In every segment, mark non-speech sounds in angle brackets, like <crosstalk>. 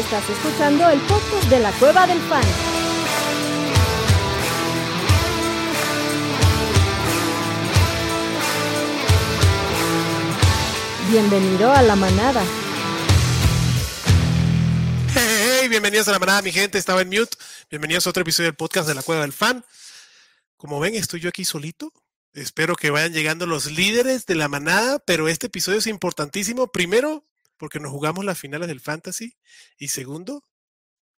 Estás escuchando el podcast de la Cueva del Fan. Bienvenido a la manada. Hey, bienvenidos a la manada, mi gente. Estaba en mute. Bienvenidos a otro episodio del podcast de la Cueva del Fan. Como ven, estoy yo aquí solito. Espero que vayan llegando los líderes de la manada, pero este episodio es importantísimo. Primero, porque nos jugamos las finales del Fantasy. Y segundo,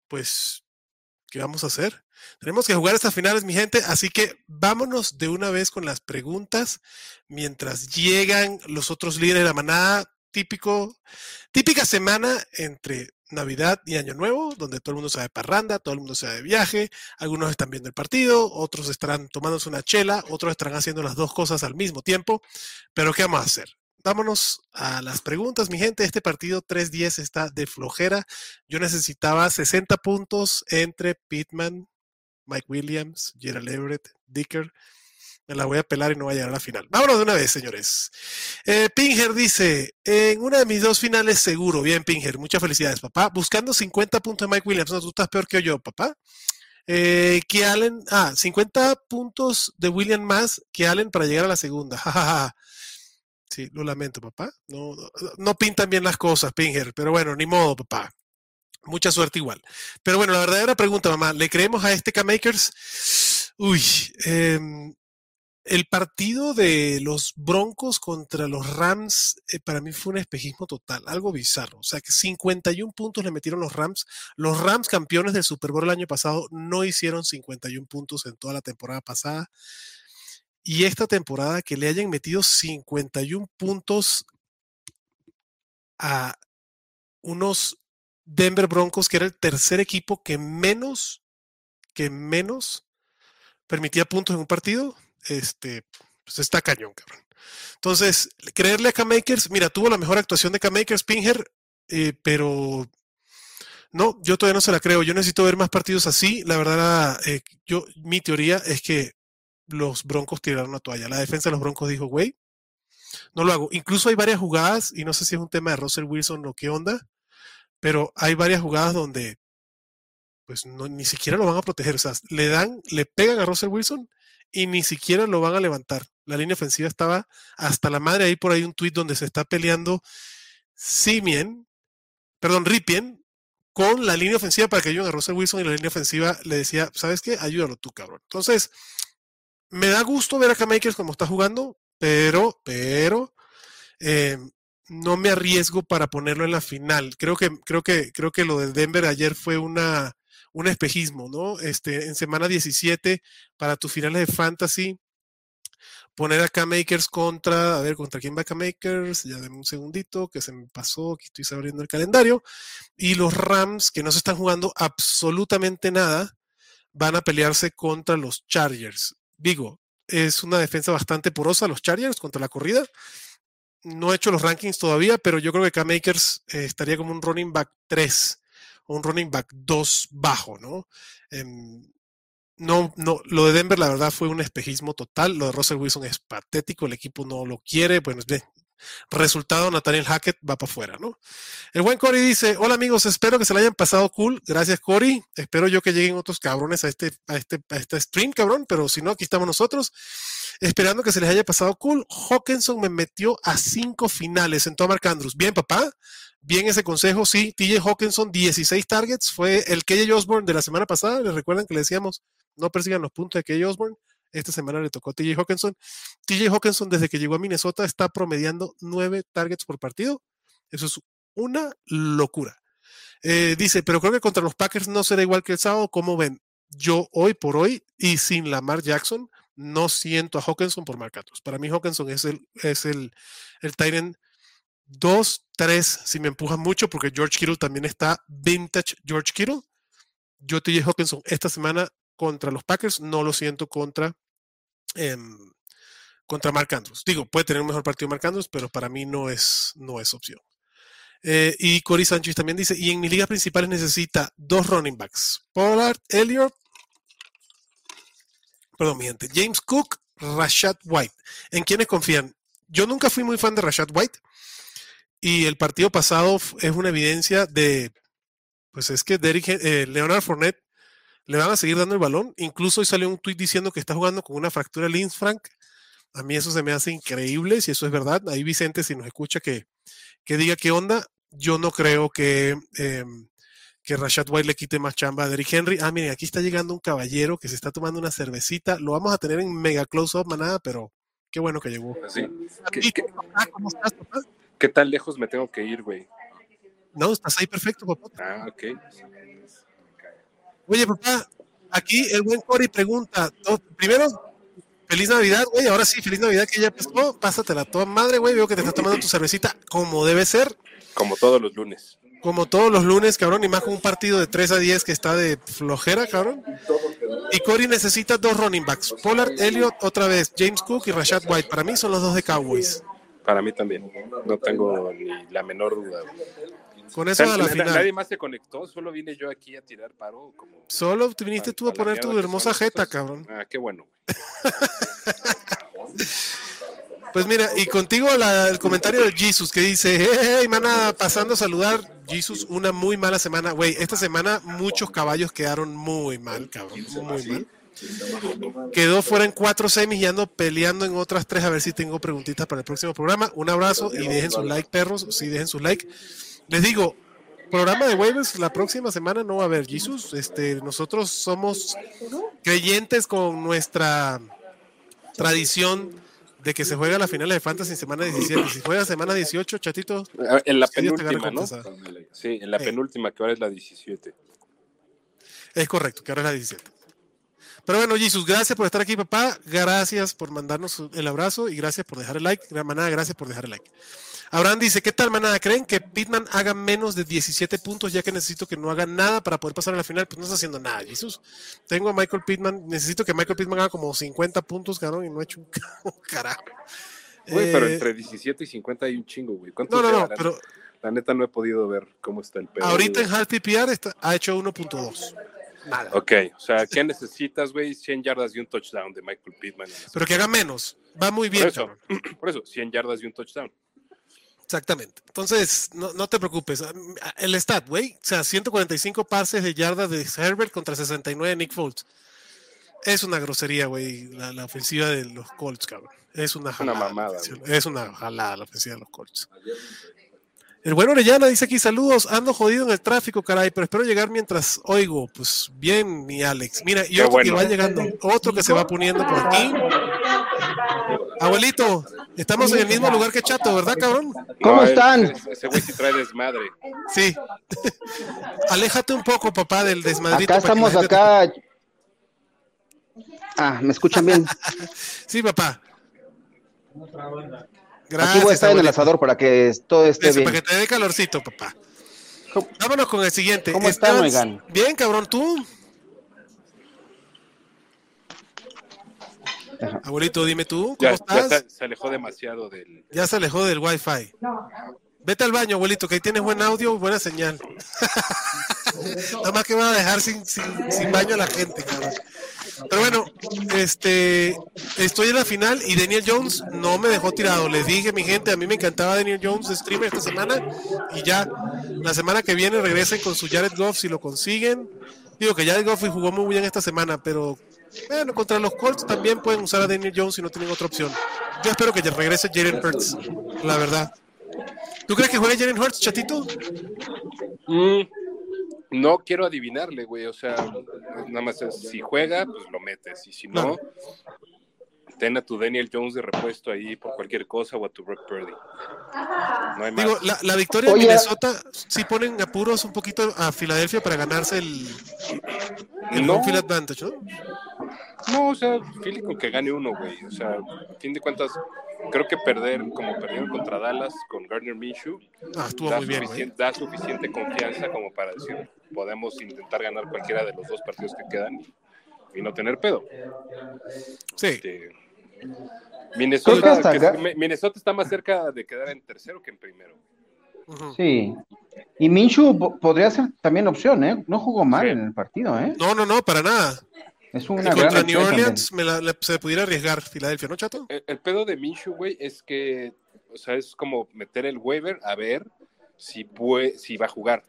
pues, ¿qué vamos a hacer? Tenemos que jugar estas finales, mi gente. Así que vámonos de una vez con las preguntas mientras llegan los otros líderes de la manada. Típico, típica semana entre Navidad y Año Nuevo, donde todo el mundo se va de parranda, todo el mundo se va de viaje, algunos están viendo el partido, otros estarán tomándose una chela, otros estarán haciendo las dos cosas al mismo tiempo. Pero ¿qué vamos a hacer? Vámonos a las preguntas, mi gente. Este partido 3-10 está de flojera. Yo necesitaba 60 puntos entre Pittman, Mike Williams, Gerald Everett, Dicker. Me la voy a pelar y no voy a llegar a la final. Vámonos de una vez, señores. Eh, Pinger dice, en una de mis dos finales seguro. Bien, Pinger, muchas felicidades, papá. Buscando 50 puntos de Mike Williams. No, tú estás peor que yo, papá. Eh, que Allen, ah, 50 puntos de William más que Allen para llegar a la segunda. Sí, lo lamento, papá. No, no pintan bien las cosas, Pinger, pero bueno, ni modo, papá. Mucha suerte igual. Pero bueno, la verdadera pregunta, mamá, ¿le creemos a este K-Makers? Uy, eh, el partido de los Broncos contra los Rams eh, para mí fue un espejismo total, algo bizarro. O sea, que 51 puntos le metieron los Rams. Los Rams, campeones del Super Bowl el año pasado, no hicieron 51 puntos en toda la temporada pasada. Y esta temporada que le hayan metido 51 puntos a unos Denver Broncos, que era el tercer equipo que menos, que menos permitía puntos en un partido, este, pues está cañón, cabrón. Entonces, creerle a K-Makers, mira, tuvo la mejor actuación de K-Makers, Pinger, eh, pero no, yo todavía no se la creo. Yo necesito ver más partidos así. La verdad, eh, yo, mi teoría es que los Broncos tiraron la toalla. La defensa de los Broncos dijo, güey, no lo hago. Incluso hay varias jugadas, y no sé si es un tema de Russell Wilson o qué onda, pero hay varias jugadas donde pues ni siquiera lo van a proteger. O sea, le dan, le pegan a Russell Wilson y ni siquiera lo van a levantar. La línea ofensiva estaba hasta la madre. Ahí por ahí un tuit donde se está peleando Simien, perdón, Ripien, con la línea ofensiva para que ayuden a Russell Wilson y la línea ofensiva le decía, ¿sabes qué? Ayúdalo tú, cabrón. Entonces, me da gusto ver a K-Makers como está jugando, pero, pero, eh, no me arriesgo para ponerlo en la final. Creo que, creo que, creo que lo de Denver ayer fue una, un espejismo, ¿no? Este, en semana 17, para tus finales de fantasy, poner acá Makers contra, a ver, ¿contra quién va acá Makers? Ya denme un segundito, que se me pasó, aquí estoy abriendo el calendario. Y los Rams, que no se están jugando absolutamente nada, van a pelearse contra los Chargers. Digo, es una defensa bastante porosa, los Chargers, contra la corrida. No he hecho los rankings todavía, pero yo creo que K-Makers eh, estaría como un running back 3 un running back 2 bajo, ¿no? Em, no, no, lo de Denver la verdad fue un espejismo total, lo de Russell Wilson es patético, el equipo no lo quiere, bueno, resultado Nathaniel Hackett va para afuera, ¿no? El buen Cory dice, hola amigos, espero que se la hayan pasado cool, gracias Cory, espero yo que lleguen otros cabrones a este, a este, a este stream, cabrón, pero si no, aquí estamos nosotros, esperando que se les haya pasado cool. Hawkinson me metió a cinco finales en Mark Andrews, bien papá, bien ese consejo, sí, TJ Hawkinson, 16 targets, fue el KJ Osborne de la semana pasada, les recuerdan que le decíamos, no persigan los puntos de KJ Osborne, esta semana le tocó a TJ Hawkinson. TJ Hawkinson desde que llegó a Minnesota está promediando 9 targets por partido, eso es una locura. Eh, dice, pero creo que contra los Packers no será igual que el sábado, ¿cómo ven? Yo hoy por hoy y sin Lamar Jackson no siento a Hawkinson por Mark Para mí Hawkinson es el, es el, el Tyrant Dos, tres, si me empujan mucho, porque George Kittle también está vintage George Kittle. Yo TJ Hawkinson esta semana contra los Packers, no lo siento contra, eh, contra Mark Andrews. Digo, puede tener un mejor partido Mark Andrews, pero para mí no es, no es opción. Eh, y Cory Sánchez también dice, y en mi liga principal necesita dos running backs. Pollard, Elliott, perdón, mi gente, James Cook, Rashad White. ¿En quiénes confían? Yo nunca fui muy fan de Rashad White. Y el partido pasado es una evidencia de pues es que Derrick, eh, Leonard Fournette le van a seguir dando el balón. Incluso hoy salió un tweet diciendo que está jugando con una fractura Lins Frank. A mí eso se me hace increíble, si eso es verdad. Ahí Vicente, si nos escucha, que, que diga qué onda. Yo no creo que, em, que Rashad White le quite más chamba a Derrick Henry. Ah, miren, aquí está llegando un caballero que se está tomando una cervecita. Lo vamos a tener en mega close-up, manada, pero qué bueno que llegó. ¿Qué, ¿Cómo estás, papá? ¿Qué tan lejos me tengo que ir, güey? No, estás ahí perfecto, papá. Ah, ok. Oye, papá, aquí el buen Cory pregunta, primero, feliz Navidad, güey, ahora sí, feliz Navidad que ya pasó, pásatela toda madre, güey, veo que te estás tomando tu cervecita como debe ser. Como todos los lunes. Como todos los lunes, cabrón, y más con un partido de 3 a 10 que está de flojera, cabrón. Y Cory necesita dos running backs, Pollard, Elliott, otra vez, James Cook y Rashad White. Para mí son los dos de Cowboys. Para mí también, no tengo ni la menor duda. Con eso a la final. Nadie más se conectó, solo vine yo aquí a tirar paro. Como solo te viniste tú a poner tu hermosa jeta, cabrón. Ah, qué bueno. <laughs> pues mira, y contigo el comentario de Jesus que dice, hey, mana, pasando a saludar. Jesus, una muy mala semana. Güey, esta semana muchos caballos quedaron muy mal, cabrón. Muy mal. Quedó fuera en cuatro semis y ando peleando en otras tres a ver si tengo preguntitas para el próximo programa. Un abrazo y dejen su like, perros. Sí, dejen su like. Les digo, programa de waivers la próxima semana no va a haber, Jesus. Este, nosotros somos creyentes con nuestra tradición de que se juega la final de Fantasy en semana 17. Si juega semana 18, chatito. En la penúltima, ¿no? Sí, en la penúltima, que ahora es la 17. Es correcto, que ahora es la 17. Pero bueno, Jesus, gracias por estar aquí, papá. Gracias por mandarnos el abrazo y gracias por dejar el like. Manada, gracias por dejar el like. Abraham dice, ¿qué tal, manada? ¿Creen que Pitman haga menos de 17 puntos ya que necesito que no haga nada para poder pasar a la final? Pues no está haciendo nada, Jesús. Tengo a Michael Pittman, necesito que Michael Pittman haga como 50 puntos, cabrón, y no he hecho <laughs> un carajo. Güey, pero eh, entre 17 y 50 hay un chingo, güey. No, no, no, pero... La neta no he podido ver cómo está el pedo. Ahorita en Half PPR ha hecho 1.2. Nada. Ok, o sea, ¿qué necesitas, güey? 100 yardas y un touchdown de Michael Pittman. Pero que haga menos. Va muy bien. Por eso, <clears throat> por eso 100 yardas y un touchdown. Exactamente. Entonces, no, te preocupes. El stat, güey, o sea, 145 pases de yardas de Herbert contra 69 de Nick Foles. Es una grosería, güey, la, ofensiva de los Colts, cabrón. Es una jalada. Una mamada. Es una jalada la ofensiva de los Colts. El bueno Orellana dice aquí, saludos, ando jodido en el tráfico, caray, pero espero llegar mientras oigo. Pues bien, mi Alex. Mira, y otro que va llegando, otro que se va poniendo por aquí. Abuelito, estamos en el mismo lugar que Chato, ¿verdad, cabrón? ¿Cómo están? Ese güey sí trae desmadre. Sí. <laughs> Aléjate un poco, papá, del desmadrito. Acá estamos, acá. Ah, ¿me escuchan bien? <laughs> sí, papá. Gracias, Aquí voy a estar en el asador para que todo esté bien. Para que te dé calorcito, papá. Vámonos con el siguiente. ¿Cómo están, oigan? Bien, cabrón, ¿tú? Abuelito, dime tú, ¿cómo estás? Ya se, alejó demasiado del. Ya se alejó del wifi. Vete al baño, abuelito, que ahí tienes buen audio y buena señal. Nada más que van a dejar sin, sin, baño a la gente, cabrón. Pero bueno, este, estoy en la final y Daniel Jones no me dejó tirado. Les dije, mi gente, a mí me encantaba Daniel Jones de streamer esta semana y ya la semana que viene regresen con su Jared Goff si lo consiguen. Digo que Jared Goff jugó muy bien esta semana, pero bueno, contra los Colts también pueden usar a Daniel Jones si no tienen otra opción. Yo espero que regrese Jalen Hurts, la verdad. ¿Tú crees que juegue Jalen Hurts, chatito? Mm, no quiero adivinarle, güey. O sea, nada más si juega, pues lo metes. Y si no, ten a tu Daniel Jones de repuesto ahí por cualquier cosa o a tu Brock Purdy. No hay Digo, la, victoria de Minnesota sí ponen apuros un poquito a Filadelfia para ganarse el, el no. home advantage, ¿no? No, o sea, Philly con que gane uno, güey. O sea, a fin de cuentas, creo que perder como perdieron contra Dallas con Gardner Minshew ah, da, muy bien, suficiente, da, suficiente confianza como para decir podemos intentar ganar cualquiera de los dos partidos que quedan y, no tener pedo. Sí. Este, Minnesota, Minnesota está más cerca de quedar en tercero que en primero. Sí. Y Minshew podría ser también opción, ¿eh? No jugó mal en el partido, ¿eh? No, no, no, para nada. Es una contra New Orleans me la, se pudiera arriesgar Filadelfia, ¿no, chato? El, pedo de Minshew, güey, es que, o sea, es como meter el waiver a ver si puede, si va a jugar.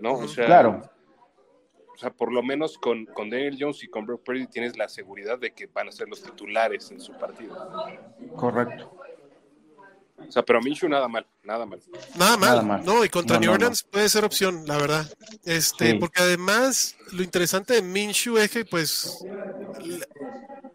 ¿no? O sea, Claro. o sea, por lo menos con, con Daniel Jones y con Brock Purdy tienes la seguridad de que van a ser los titulares en su partido. Correcto. O sea, pero Minshew nada mal, nada mal. Nada mal. Nada mal. No, y contra No, New no, Orleans puede ser opción, la verdad. Este, Sí. porque además lo interesante de Minshew es que, pues,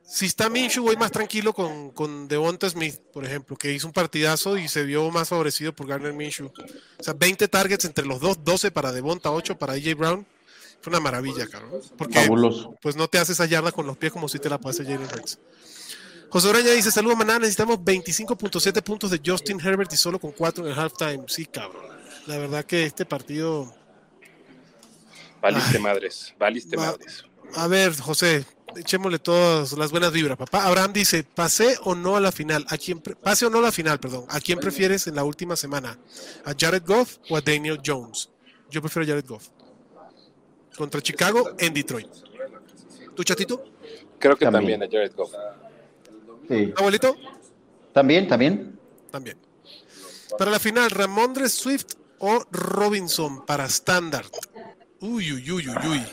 si está Minshew, voy más tranquilo con, con Devonta Smith, por ejemplo, que hizo un partidazo y se vio más favorecido por Garner Minshew. O sea, 20 targets entre los dos, 12 para Devonta, 8 para AJ Brown. Fue una maravilla, cabrón. Porque Fabuloso. pues no te hace esa yarda con los pies como si te la pase Jalen Hurts. José Oraña dice, saludos maná, necesitamos 25.7 puntos de Justin Herbert y solo con 4 en el halftime. Sí, cabrón. La verdad que este partido... Valiste madres, valiste Va- madres. A ver, José, echémosle todas las buenas vibras, papá. Abraham dice, ¿pasé o no a la final? ¿A quién pre- pase o no a la final, perdón. ¿A quién prefieres en la última semana? ¿A Jared Goff o a Daniel Jones? Yo prefiero a Jared Goff. Contra Chicago en Detroit. ¿Tu chatito? Creo que También. también, a Jared Goff. Sí. ¿Abuelito? También, también. También. Para la final, Ramondre Swift o Robinson para Standard. Uy, uy, uy, uy, uy.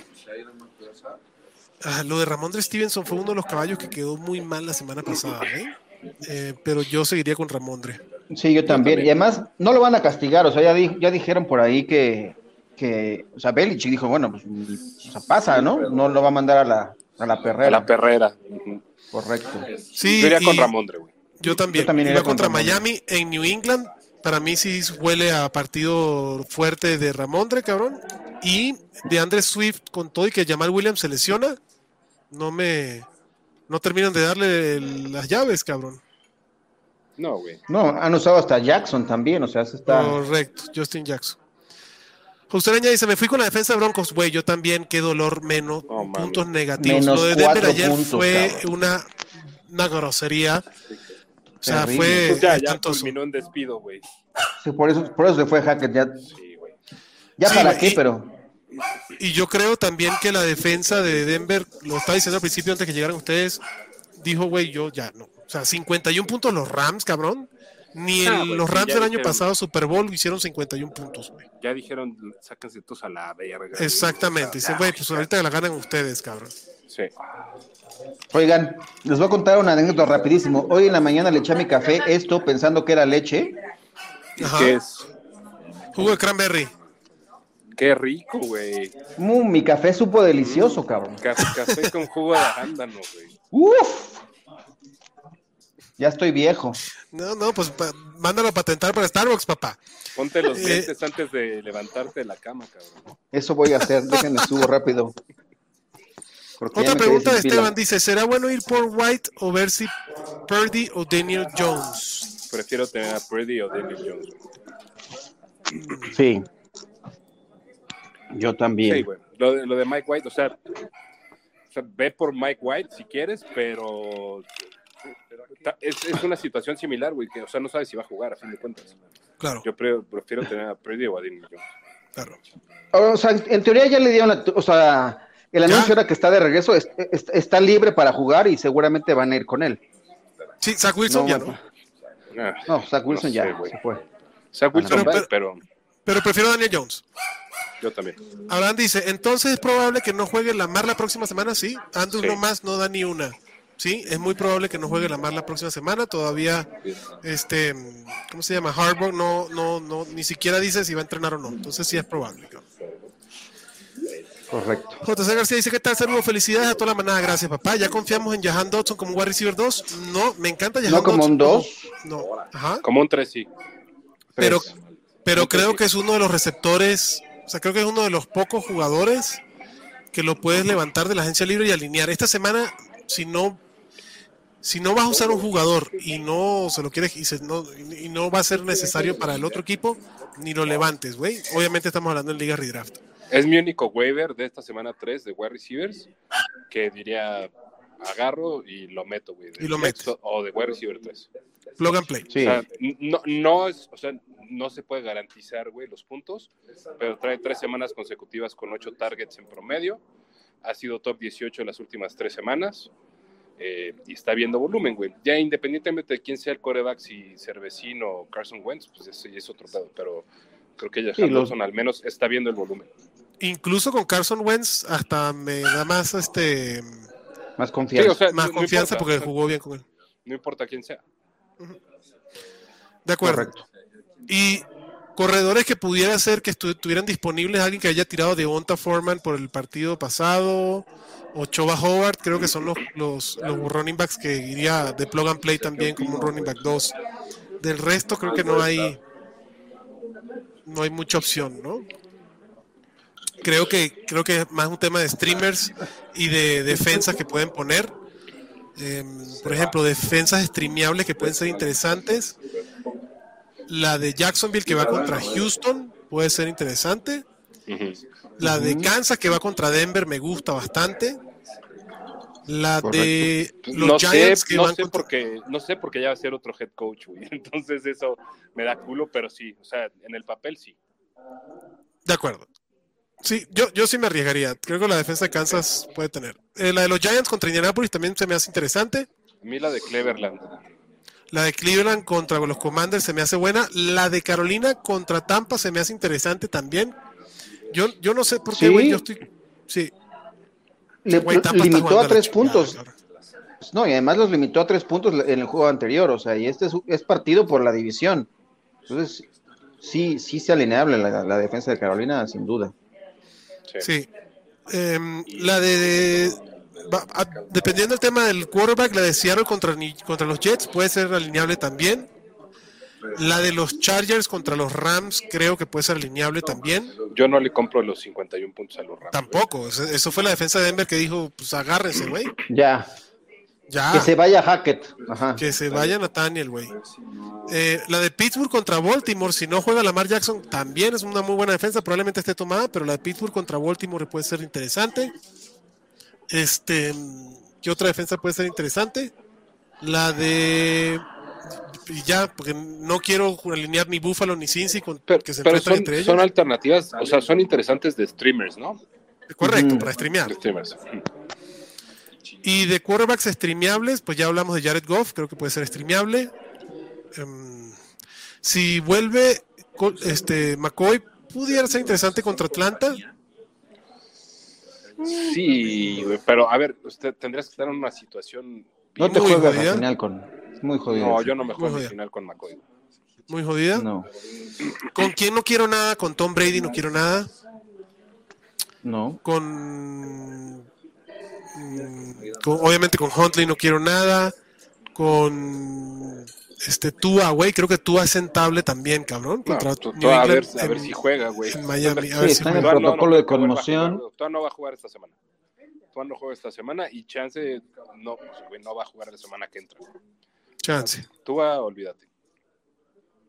Ah, lo de Ramondre Stevenson fue uno de los caballos que quedó muy mal la semana pasada, ¿eh? Eh, pero yo seguiría con Ramondre. Sí, yo también. Y además, no lo van a castigar. O sea, ya, di- ya dijeron por ahí que, que, o sea, Belichick dijo, bueno, pues, o sea, pasa, ¿no? No lo va a mandar a la, a la A perrera. la perrera. Correcto. Sí, Yo iría con Ramondre, güey. yo también. Yo también iría con contra Ramondre. Miami en New England. Para mí sí huele a partido fuerte de Ramondre, cabrón. Y de Andre Swift con todo y que Jamal Williams se lesiona. No me... No terminan de darle el- las llaves, cabrón. No, güey. No, han usado hasta Jackson también, o sea, se está... Correcto, Justin Jackson. José Araña dice, me fui con la defensa de Broncos, güey, yo también, qué dolor, menos Oh, puntos negativos. Menos Lo de Denver ayer puntos, fue cabrón. una, una grosería. O sea, Terrible. fue Pues ya, ya culminó en despido, güey. Sí, por eso, por eso se fue Hackett. Ya, Sí, güey. ya Sí, para qué, pero Y yo creo también que la defensa de Denver, lo estaba diciendo al principio antes que llegaran ustedes, dijo, güey, yo ya no. O sea, 51 puntos los Rams, cabrón. Ni Ah, el- los Rams del año dijeron. pasado, Super Bowl, hicieron 51 puntos, güey. Ya dijeron, sáquense todos a la verga. Exactamente. Dice, güey, pues ahorita la ganan ustedes, cabrón. Sí. Oigan, les voy a contar una anécdota rapidísimo. Hoy en la mañana le eché a mi café esto pensando que era leche. Ajá. ¿Qué es? Jugo de cranberry. Qué rico, güey. Mm, mi café supo delicioso, cabrón. Café, café con jugo de arándano, güey. Uf. Ya estoy viejo. No, no, pues pa- mándalo a patentar para Starbucks, papá. Ponte los Eh. dientes antes de levantarte de la cama, cabrón. Eso voy a hacer. Déjenme subo rápido. Otra pregunta de pila. Esteban dice, ¿será bueno ir por White o ver si Purdy o Daniel Jones? Prefiero tener a Purdy o Daniel Jones. Sí. Yo también. Sí, güey. Lo de, lo de Mike White, o sea, o sea, ve por Mike White si quieres, pero es, es una situación similar, güey, que, o sea, no sabes si va a jugar, a fin de cuentas. Claro, Yo pre- prefiero tener a Purdy o a Daniel Jones. claro. O sea, en teoría ya le dieron la, o sea, el anuncio era que está de regreso, es- es- está libre para jugar y seguramente van a ir con él. Sí, Zach Wilson No, ya no. no. Ah, No, Zach Wilson No sé, ya güey. se fue. Zach Wilson pero Pero prefiero a Daniel Jones. yo también. Abraham dice, entonces es probable que no juegue Lamar la próxima semana, sí. Andrews Sí. no más no da ni una. Sí, es muy probable que no juegue Lamar la próxima semana. Todavía, este, ¿cómo se llama? Harbaugh no, no, no, ni siquiera dice si va a entrenar o no. Entonces sí es probable. Correcto. JC García dice, ¿qué tal? Saludos, felicidades a toda la manada. Gracias, papá. ¿Ya confiamos en Jahan Dodson como wide receiver 2? No, me encanta Jahan No como un Dodson. 2. No, ajá. Como un 3, sí. Pero, pero creo que es uno de los receptores, o sea, creo que es uno de los pocos jugadores que lo puedes levantar de la agencia libre y alinear. Esta semana, si no, si no vas a usar un jugador y no se lo quieres y, se- no, y no va a ser necesario para el otro equipo, ni lo levantes, güey. Obviamente estamos hablando en Liga Redraft. Es mi único waiver de esta semana 3 de wide receivers que diría agarro y lo meto, güey. Y lo metes. O de wide receiver 3. Plug and play. Sí. O sea, no, no es, o sea, no se puede garantizar, güey, los puntos, pero trae tres semanas consecutivas con ocho targets en promedio. Ha sido top 18 en las últimas tres semanas. Eh, y está viendo volumen, güey. Ya independientemente de quién sea el coreback, si Cervecino o Carson Wentz, pues ese ya es otro pedo. Pero, Creo que Sí, Jahan los- Dotson al menos está viendo el volumen. Incluso con Carson Wentz hasta me da más este Más Sí, confianza. o sea, más no- no confianza importa, porque o sea, jugó bien con él. No importa quién sea. De acuerdo. Correcto. Y corredores que pudiera ser que estu- estuvieran disponibles, alguien que haya tirado de Onta Foreman por el partido pasado, o Choba Howard, creo que son los, los, los running backs que iría de plug and play también como un running back 2. Del resto creo que no hay no hay mucha opción, ¿no? Creo que creo que es más un tema de streamers y de defensas que pueden poner. Em, por ejemplo, defensas streameables que pueden ser interesantes. La de Jacksonville que va contra Houston puede ser interesante. La de Kansas que va contra Denver me gusta bastante. La de los no Giants sé, que no van sé contra... porque no sé porque ya va a ser otro head coach, güey. <laughs> Entonces eso me da culo, pero sí, o sea, en el papel sí. De acuerdo. Sí, yo, yo sí me arriesgaría. Creo que la defensa de Kansas puede tener. Eh, la de los Giants contra Indianapolis también se me hace interesante. A mí la de Cleveland. La de Cleveland contra los Commanders se me hace buena. La de Carolina contra Tampa se me hace interesante también. Yo, yo no sé por qué, Sí. güey. Yo estoy. Sí, Le, limitó a tres puntos. No, y además los limitó a tres puntos en el juego anterior. O sea, y este es, es partido por la división. Entonces, sí, sí se alineable la, la defensa de Carolina, sin duda. Sí. Sí. Em, la de, a- dependiendo del tema del quarterback, la de Seattle contra, contra los Jets puede ser alineable también. La de los Chargers contra los Rams creo que puede ser alineable también. Yo no le compro los 51 puntos a los Rams. Tampoco. Eso eso fue la defensa de Denver que dijo, pues agárrense, güey. <clears throat> Ya. Ya. Que se vaya Hackett. Ajá. Que se vaya Nathaniel, güey. Eh, la de Pittsburgh contra Baltimore, si no juega Lamar Jackson, también es una muy buena defensa. Probablemente esté tomada, pero la de Pittsburgh contra Baltimore puede ser interesante. Este, ¿qué otra defensa puede ser interesante? La de. Y ya, porque no quiero alinear ni Buffalo ni Cincy con Pero, que se pero son, entre ellos. son alternativas, o sea, son interesantes de streamers, ¿no? Correcto, para streamear. De streamers. Y de quarterbacks streameables, pues ya hablamos de Jared Goff, creo que puede ser streameable. Em, si vuelve este McCoy, pudiera ser interesante contra Atlanta. Sí, güey, pero a ver, usted tendrías que estar en una situación. No te juegas jodida. al final con. Muy jodido. No, yo no me juego jodida. final con McCoy. Muy jodida. No, ¿Con quién no quiero nada? Con Tom Brady no quiero nada. no. Con, mm, con- obviamente con Huntley no quiero nada. Con este Tua, güey, creo que Tua es sentable también, cabrón. No, Contra tú- tú a, ver, a si juega, güey. en Miami, a Sí, ver si está en el juega. Tua no- protocolo no de conmoción. jugar, Tua no va a jugar esta semana. Tua no juega esta semana y Chance no, pues, güey, no va a jugar la semana que entra. Chance. Tua, olvídate.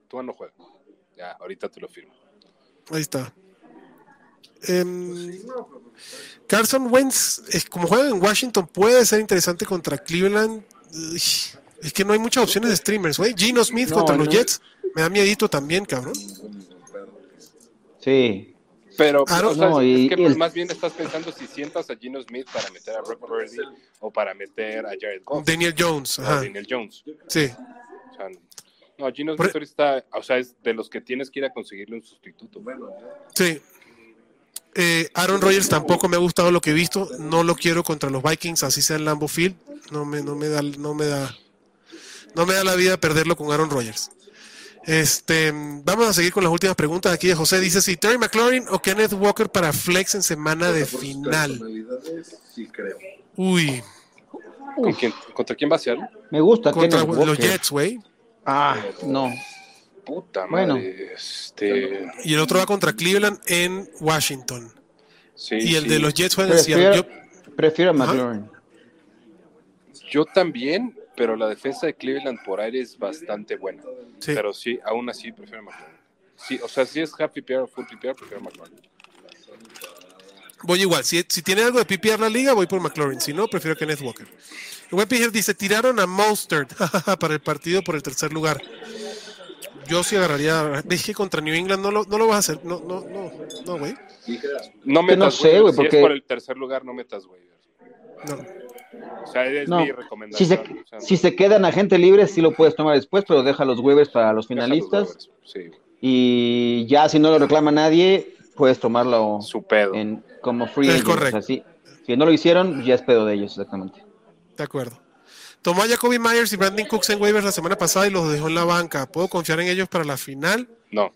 Tua no juega. Ya, ahorita te lo firmo. Ahí está. Em, Carson Wentz, es, como juega en Washington, puede ser interesante contra Cleveland. Uy, es que no hay muchas opciones de streamers, güey. Gino Smith No, contra los. Jets. Me da miedito también, cabrón. Sí. Pero Aaron- o sea, No, es que y el- más bien estás pensando si sientas a Gino Smith para meter a Brock Purdy o para meter a Jared Goff Daniel Jones. Ajá. Daniel Jones. Sí. O sea, no, Gino Smith está, o sea, es de los que tienes que ir a conseguirle un sustituto. Sí. Eh, Aaron Rodgers tampoco me ha gustado lo que he visto. No lo quiero contra los Vikings, así sea en Lambeau Field. No me, no me da, no me da, no me da la vida perderlo con Aaron Rodgers. Este, vamos a seguir con las últimas preguntas aquí de José. Dice si Terry McLaurin o Kenneth Walker para flex en semana de final. Sí, creo. Uy, ¿Con quién, ¿Contra quién va a ser? Me gusta contra Kenneth los Walker. Jets, güey. Ah, no. Puta Bueno. madre. Este, Y el otro va contra Cleveland en Washington. sí, Y el sí. de los Jets juega en Seattle. Yo- prefiero a Ajá. McLaurin. Yo también, pero la defensa de Cleveland por aire es bastante buena. sí. Pero sí, aún así prefiero a McLaurin. Sí, o sea, si es half PPR o full PPR, prefiero a McLaurin. Voy igual. Si, si tiene algo de PPR la liga, voy por McLaurin. Si no, prefiero a Kenneth Walker. Pijer dice: tiraron a Mostert <laughs> para el partido por el tercer lugar. Yo sí agarraría. Ves que contra New England no lo, no lo vas a hacer. No, no, no, no, güey. No Que no metas sé, güey, Si porque- es por el tercer lugar, no metas waivers. No. O sea, es No. mi Si recomendación. se, o sea, si se quedan agente libre, sí lo puedes tomar después, pero deja los waivers para los finalistas. Sí. Y ya si no lo reclama nadie, puedes tomarlo Su pedo. en, como free Es correcto. O sea, sí, si no lo hicieron, ya es pedo de ellos, exactamente. De acuerdo. Tomó a Jacoby Myers y Brandon Cooks en waivers la semana pasada y los dejó en la banca. ¿Puedo confiar en ellos para la final? No.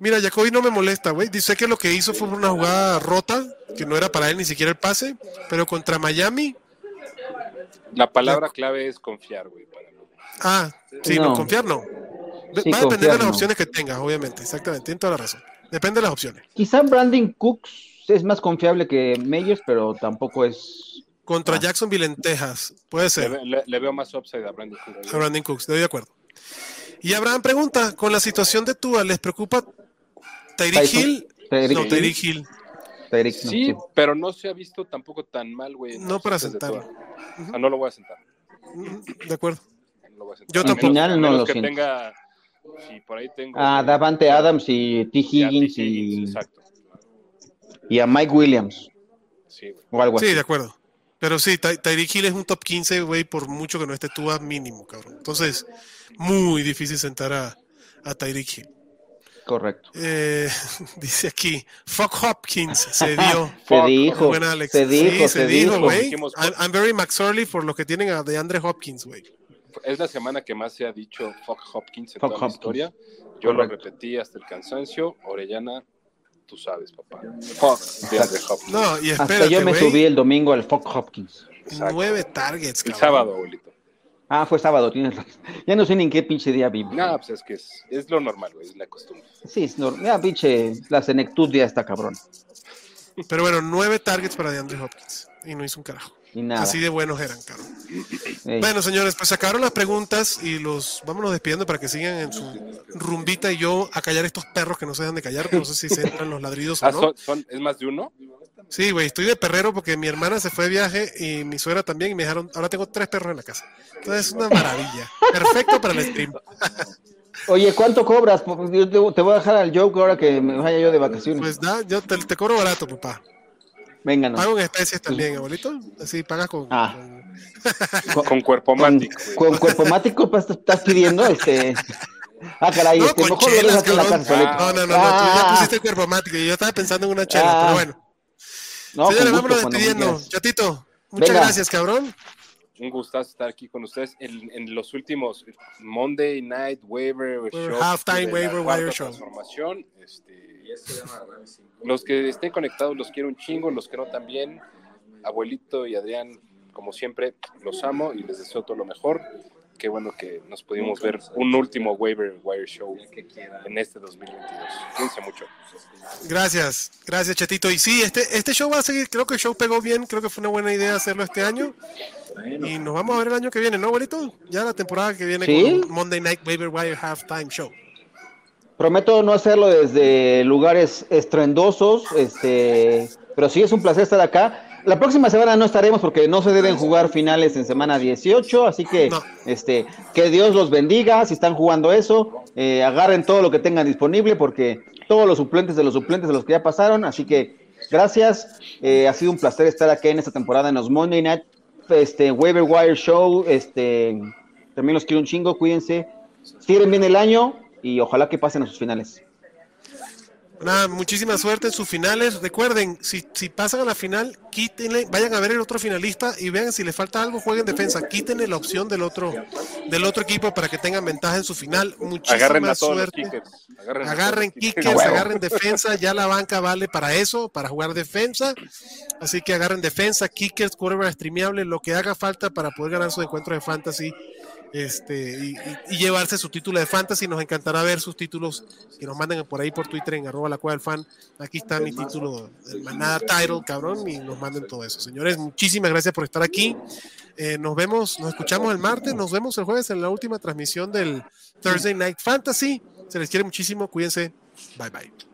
Mira, Jacoby no me molesta, güey. Dice que lo que hizo fue una jugada rota, que no era para él ni siquiera el pase, pero contra Miami, La palabra clave es confiar, güey. ah, sí, no, No. confiar no. Sí, Va a depender de las no. opciones que tengas, obviamente, exactamente, tiene toda la razón. Depende de las opciones. Quizá Brandon Cooks es más confiable que Meyers, pero tampoco es. Contra Ah. Jacksonville en Texas, puede ser. le veo más upside a Brandon Cooks. A Brandon Cooks, estoy de acuerdo. Y Abraham pregunta, con la situación de Tua, ¿les preocupa Tyreek Hill? Tyreek no, Hill. Tyreek Hill. Tyreek, no, Sí, sí. pero no se ha visto tampoco tan mal, güey. No para sentarlo. Tua. O sea, no lo voy a sentar. De acuerdo. No lo voy a sentar. Yo A tampoco. menos- Al final a no lo que siento. tenga, si por ahí tengo. A güey, Davante Adams y T. y a T. Higgins y, Exacto. y a Mike Williams Sí, güey. o algo Sí, así. de acuerdo. Pero sí, Ty- Tyreek Hill es un top 15, güey, por mucho que no esté Tua mínimo, cabrón. Entonces, muy difícil sentar a, a Tyreek Hill. Correcto. Eh, <laughs> dice aquí, fuck Hopkins, se <laughs> dio. Se dijo, Alex. se dijo, Sí, se dijo. güey. I'm, I'm very McSorley por lo que tienen a DeAndre Hopkins, güey. Es la semana que más se ha dicho fuck Hopkins en Fuck toda la Hopkins. historia. Yo lo repetí hasta el cansancio. Orellana, tú sabes, papá. Fuck DeAndre Hopkins. No, y Hasta espérate, yo me subí el domingo al Fuck Hopkins. Exacto. nueve targets, El cabrón. sábado, abuelito. Ah, fue sábado, tienes razón. <laughs> Ya no sé ni en qué pinche día vivo. No, pues es que es, es lo normal, güey, es la costumbre. Sí, es normal. Ya, pinche, la senectud ya está cabrón. Pero bueno, nueve targets para DeAndre Hopkins. Y no hizo un carajo. Y nada. Así de buenos eran, cabrón. Ey. Bueno, señores, pues se acabaron las preguntas y los vámonos despidiendo para que sigan en su rumbita y yo a callar estos perros que no se dejan de callar. No sé si se entran los ladridos o Ah, no. son, son- ¿Es más de uno? Sí, güey, estoy de perrero porque mi hermana se fue de viaje y mi suegra también y me dejaron, ahora tengo tres perros en la casa. Entonces es una maravilla. Perfecto para el stream. <laughs> Oye, ¿cuánto cobras? Pues, Yo te, te voy a dejar al joke ahora que me vaya yo de vacaciones. Pues da, yo te, te cobro barato, papá. Venga, no. Pago en especies también, abuelito. Así pagas con. Ah. con- Con, Con cuerpo con, mático, güey. con cuerpo mático pues, estás pidiendo este. Ah, caray, No, este, con mejor chelas, en la solito. No, no, no, no, tú ya Ah, pusiste el cuerpo mático y yo estaba pensando en una chela, Ah. pero bueno. no, Señores, con vámonos despidiendo. Chatito, muchas Venga. gracias, cabrón. Un gustazo estar aquí con ustedes en, en los últimos Monday Night Waiver Show. halftime waiver wire show. transformación. Este, los que estén conectados los quiero un chingo, los que no también. Abuelito y Adrián, como siempre, los amo y les deseo todo lo mejor. Qué bueno que nos pudimos ver un último Waiver Wire Show en este 2022. Cuídense mucho. Gracias, gracias, Chatito. Y sí, este, este show va a seguir, creo que el show pegó bien, creo que fue una buena idea hacerlo este año. Y nos vamos a ver el año que viene, ¿no, abuelito? Ya la temporada que viene ¿Sí? con Monday Night Waiver Wire Halftime Show. Prometo no hacerlo desde lugares estrendosos, este, pero sí es un placer estar acá. La próxima semana no estaremos porque no se deben jugar finales en semana 18, así que No. este, que Dios los bendiga si están jugando eso, eh, agarren todo lo que tengan disponible porque todos los suplentes de los suplentes de los que ya pasaron, así que gracias, eh, ha sido un placer estar aquí en esta temporada en los Monday Night este, Waiver Wire Show, este, también los quiero un chingo, cuídense, tiren bien el año y ojalá que pasen a sus finales. Nada, muchísima suerte en sus finales. Recuerden, si, si pasan a la final, quítenle, vayan a ver el otro finalista y vean si les falta algo, jueguen defensa. Quítenle la opción del otro, del otro equipo para que tengan ventaja en su final. Muchísima Agarren a todos suerte. los kickers. Agarren, a todos Agarren los kickers. <laughs> agarren defensa, ya la banca vale para eso, para jugar defensa. Así que agarren defensa, kickers, quarterback streameable, lo que haga falta para poder ganar su encuentro de fantasy este, y, llevarse su título de fantasy. Nos encantará ver sus títulos que nos manden por ahí por Twitter en arroba la cueva del fan. Aquí está mi título, el manada title, cabrón, y nos manden todo eso. Señores, muchísimas gracias por estar aquí. Eh, nos vemos, nos escuchamos el martes, nos vemos el jueves en la última transmisión del Thursday Night Fantasy. Se les quiere muchísimo, cuídense. Bye bye.